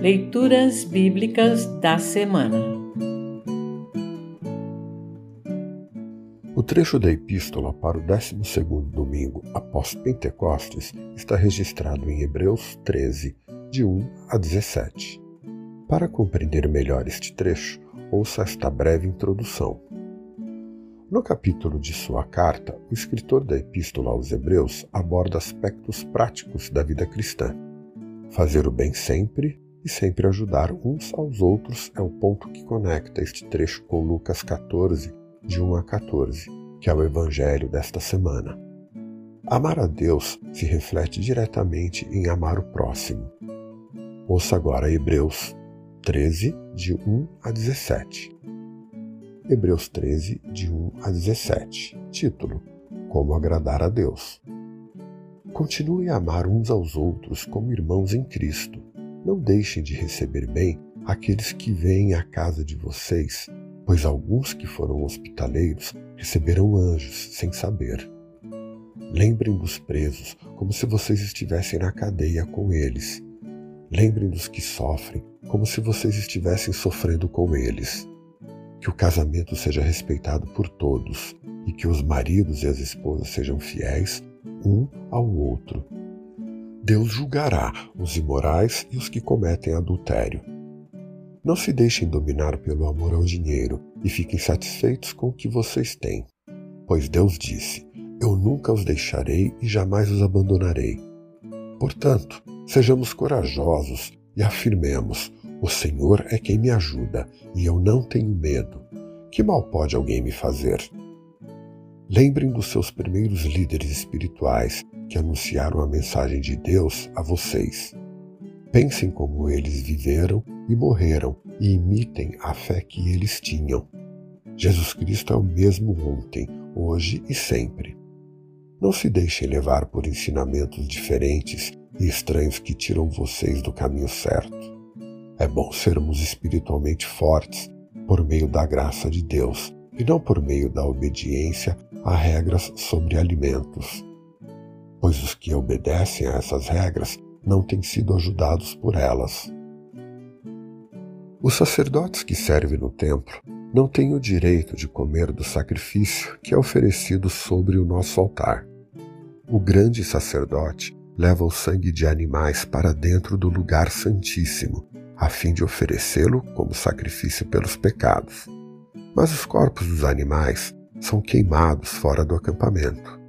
Leituras Bíblicas da Semana O trecho da epístola para o 12 domingo após Pentecostes está registrado em Hebreus 13, de 1 a 17. Para compreender melhor este trecho, ouça esta breve introdução. No capítulo de sua carta, o escritor da epístola aos Hebreus aborda aspectos práticos da vida cristã. Fazer o bem sempre e sempre ajudar uns aos outros é o ponto que conecta este trecho com Lucas 14, de 1 a 14, que é o evangelho desta semana. Amar a Deus se reflete diretamente em amar o próximo. Ouça agora Hebreus 13, de 1 a 17. Hebreus 13, de 1 a 17. Título: Como agradar a Deus. Continue a amar uns aos outros como irmãos em Cristo não deixem de receber bem aqueles que vêm à casa de vocês, pois alguns que foram hospitaleiros receberam anjos sem saber. Lembrem dos presos como se vocês estivessem na cadeia com eles. Lembrem dos que sofrem como se vocês estivessem sofrendo com eles. Que o casamento seja respeitado por todos e que os maridos e as esposas sejam fiéis um ao outro Deus julgará os imorais e os que cometem adultério. Não se deixem dominar pelo amor ao dinheiro e fiquem satisfeitos com o que vocês têm. Pois Deus disse: Eu nunca os deixarei e jamais os abandonarei. Portanto, sejamos corajosos e afirmemos: O Senhor é quem me ajuda e eu não tenho medo. Que mal pode alguém me fazer? Lembrem dos seus primeiros líderes espirituais que anunciaram a mensagem de Deus a vocês. Pensem como eles viveram e morreram e imitem a fé que eles tinham. Jesus Cristo é o mesmo ontem, hoje e sempre. Não se deixem levar por ensinamentos diferentes e estranhos que tiram vocês do caminho certo. É bom sermos espiritualmente fortes por meio da graça de Deus e não por meio da obediência a regras sobre alimentos pois os que obedecem a essas regras não têm sido ajudados por elas. Os sacerdotes que servem no templo não têm o direito de comer do sacrifício que é oferecido sobre o nosso altar. O grande sacerdote leva o sangue de animais para dentro do lugar santíssimo, a fim de oferecê-lo como sacrifício pelos pecados. Mas os corpos dos animais são queimados fora do acampamento.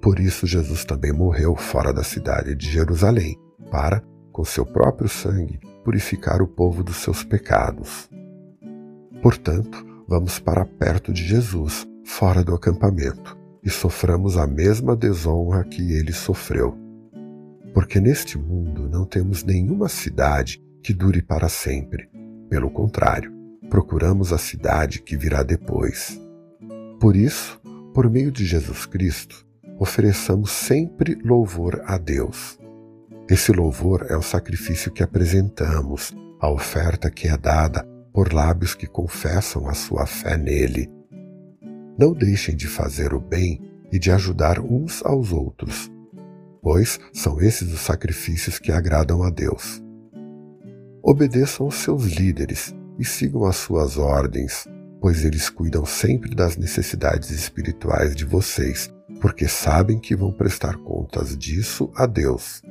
Por isso, Jesus também morreu fora da cidade de Jerusalém, para, com seu próprio sangue, purificar o povo dos seus pecados. Portanto, vamos para perto de Jesus, fora do acampamento, e soframos a mesma desonra que ele sofreu. Porque neste mundo não temos nenhuma cidade que dure para sempre. Pelo contrário, procuramos a cidade que virá depois. Por isso, por meio de Jesus Cristo, ofereçamos sempre louvor a Deus. Esse louvor é o sacrifício que apresentamos, a oferta que é dada por lábios que confessam a sua fé nele. Não deixem de fazer o bem e de ajudar uns aos outros, pois são esses os sacrifícios que agradam a Deus. Obedeçam os seus líderes e sigam as suas ordens, pois eles cuidam sempre das necessidades espirituais de vocês porque sabem que vão prestar contas disso a Deus.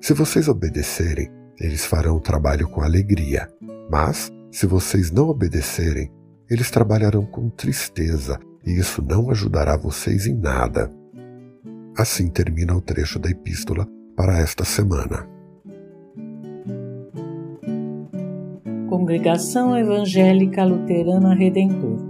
Se vocês obedecerem, eles farão o trabalho com alegria, mas, se vocês não obedecerem, eles trabalharão com tristeza e isso não ajudará vocês em nada. Assim termina o trecho da epístola para esta semana. Congregação Evangélica Luterana Redentor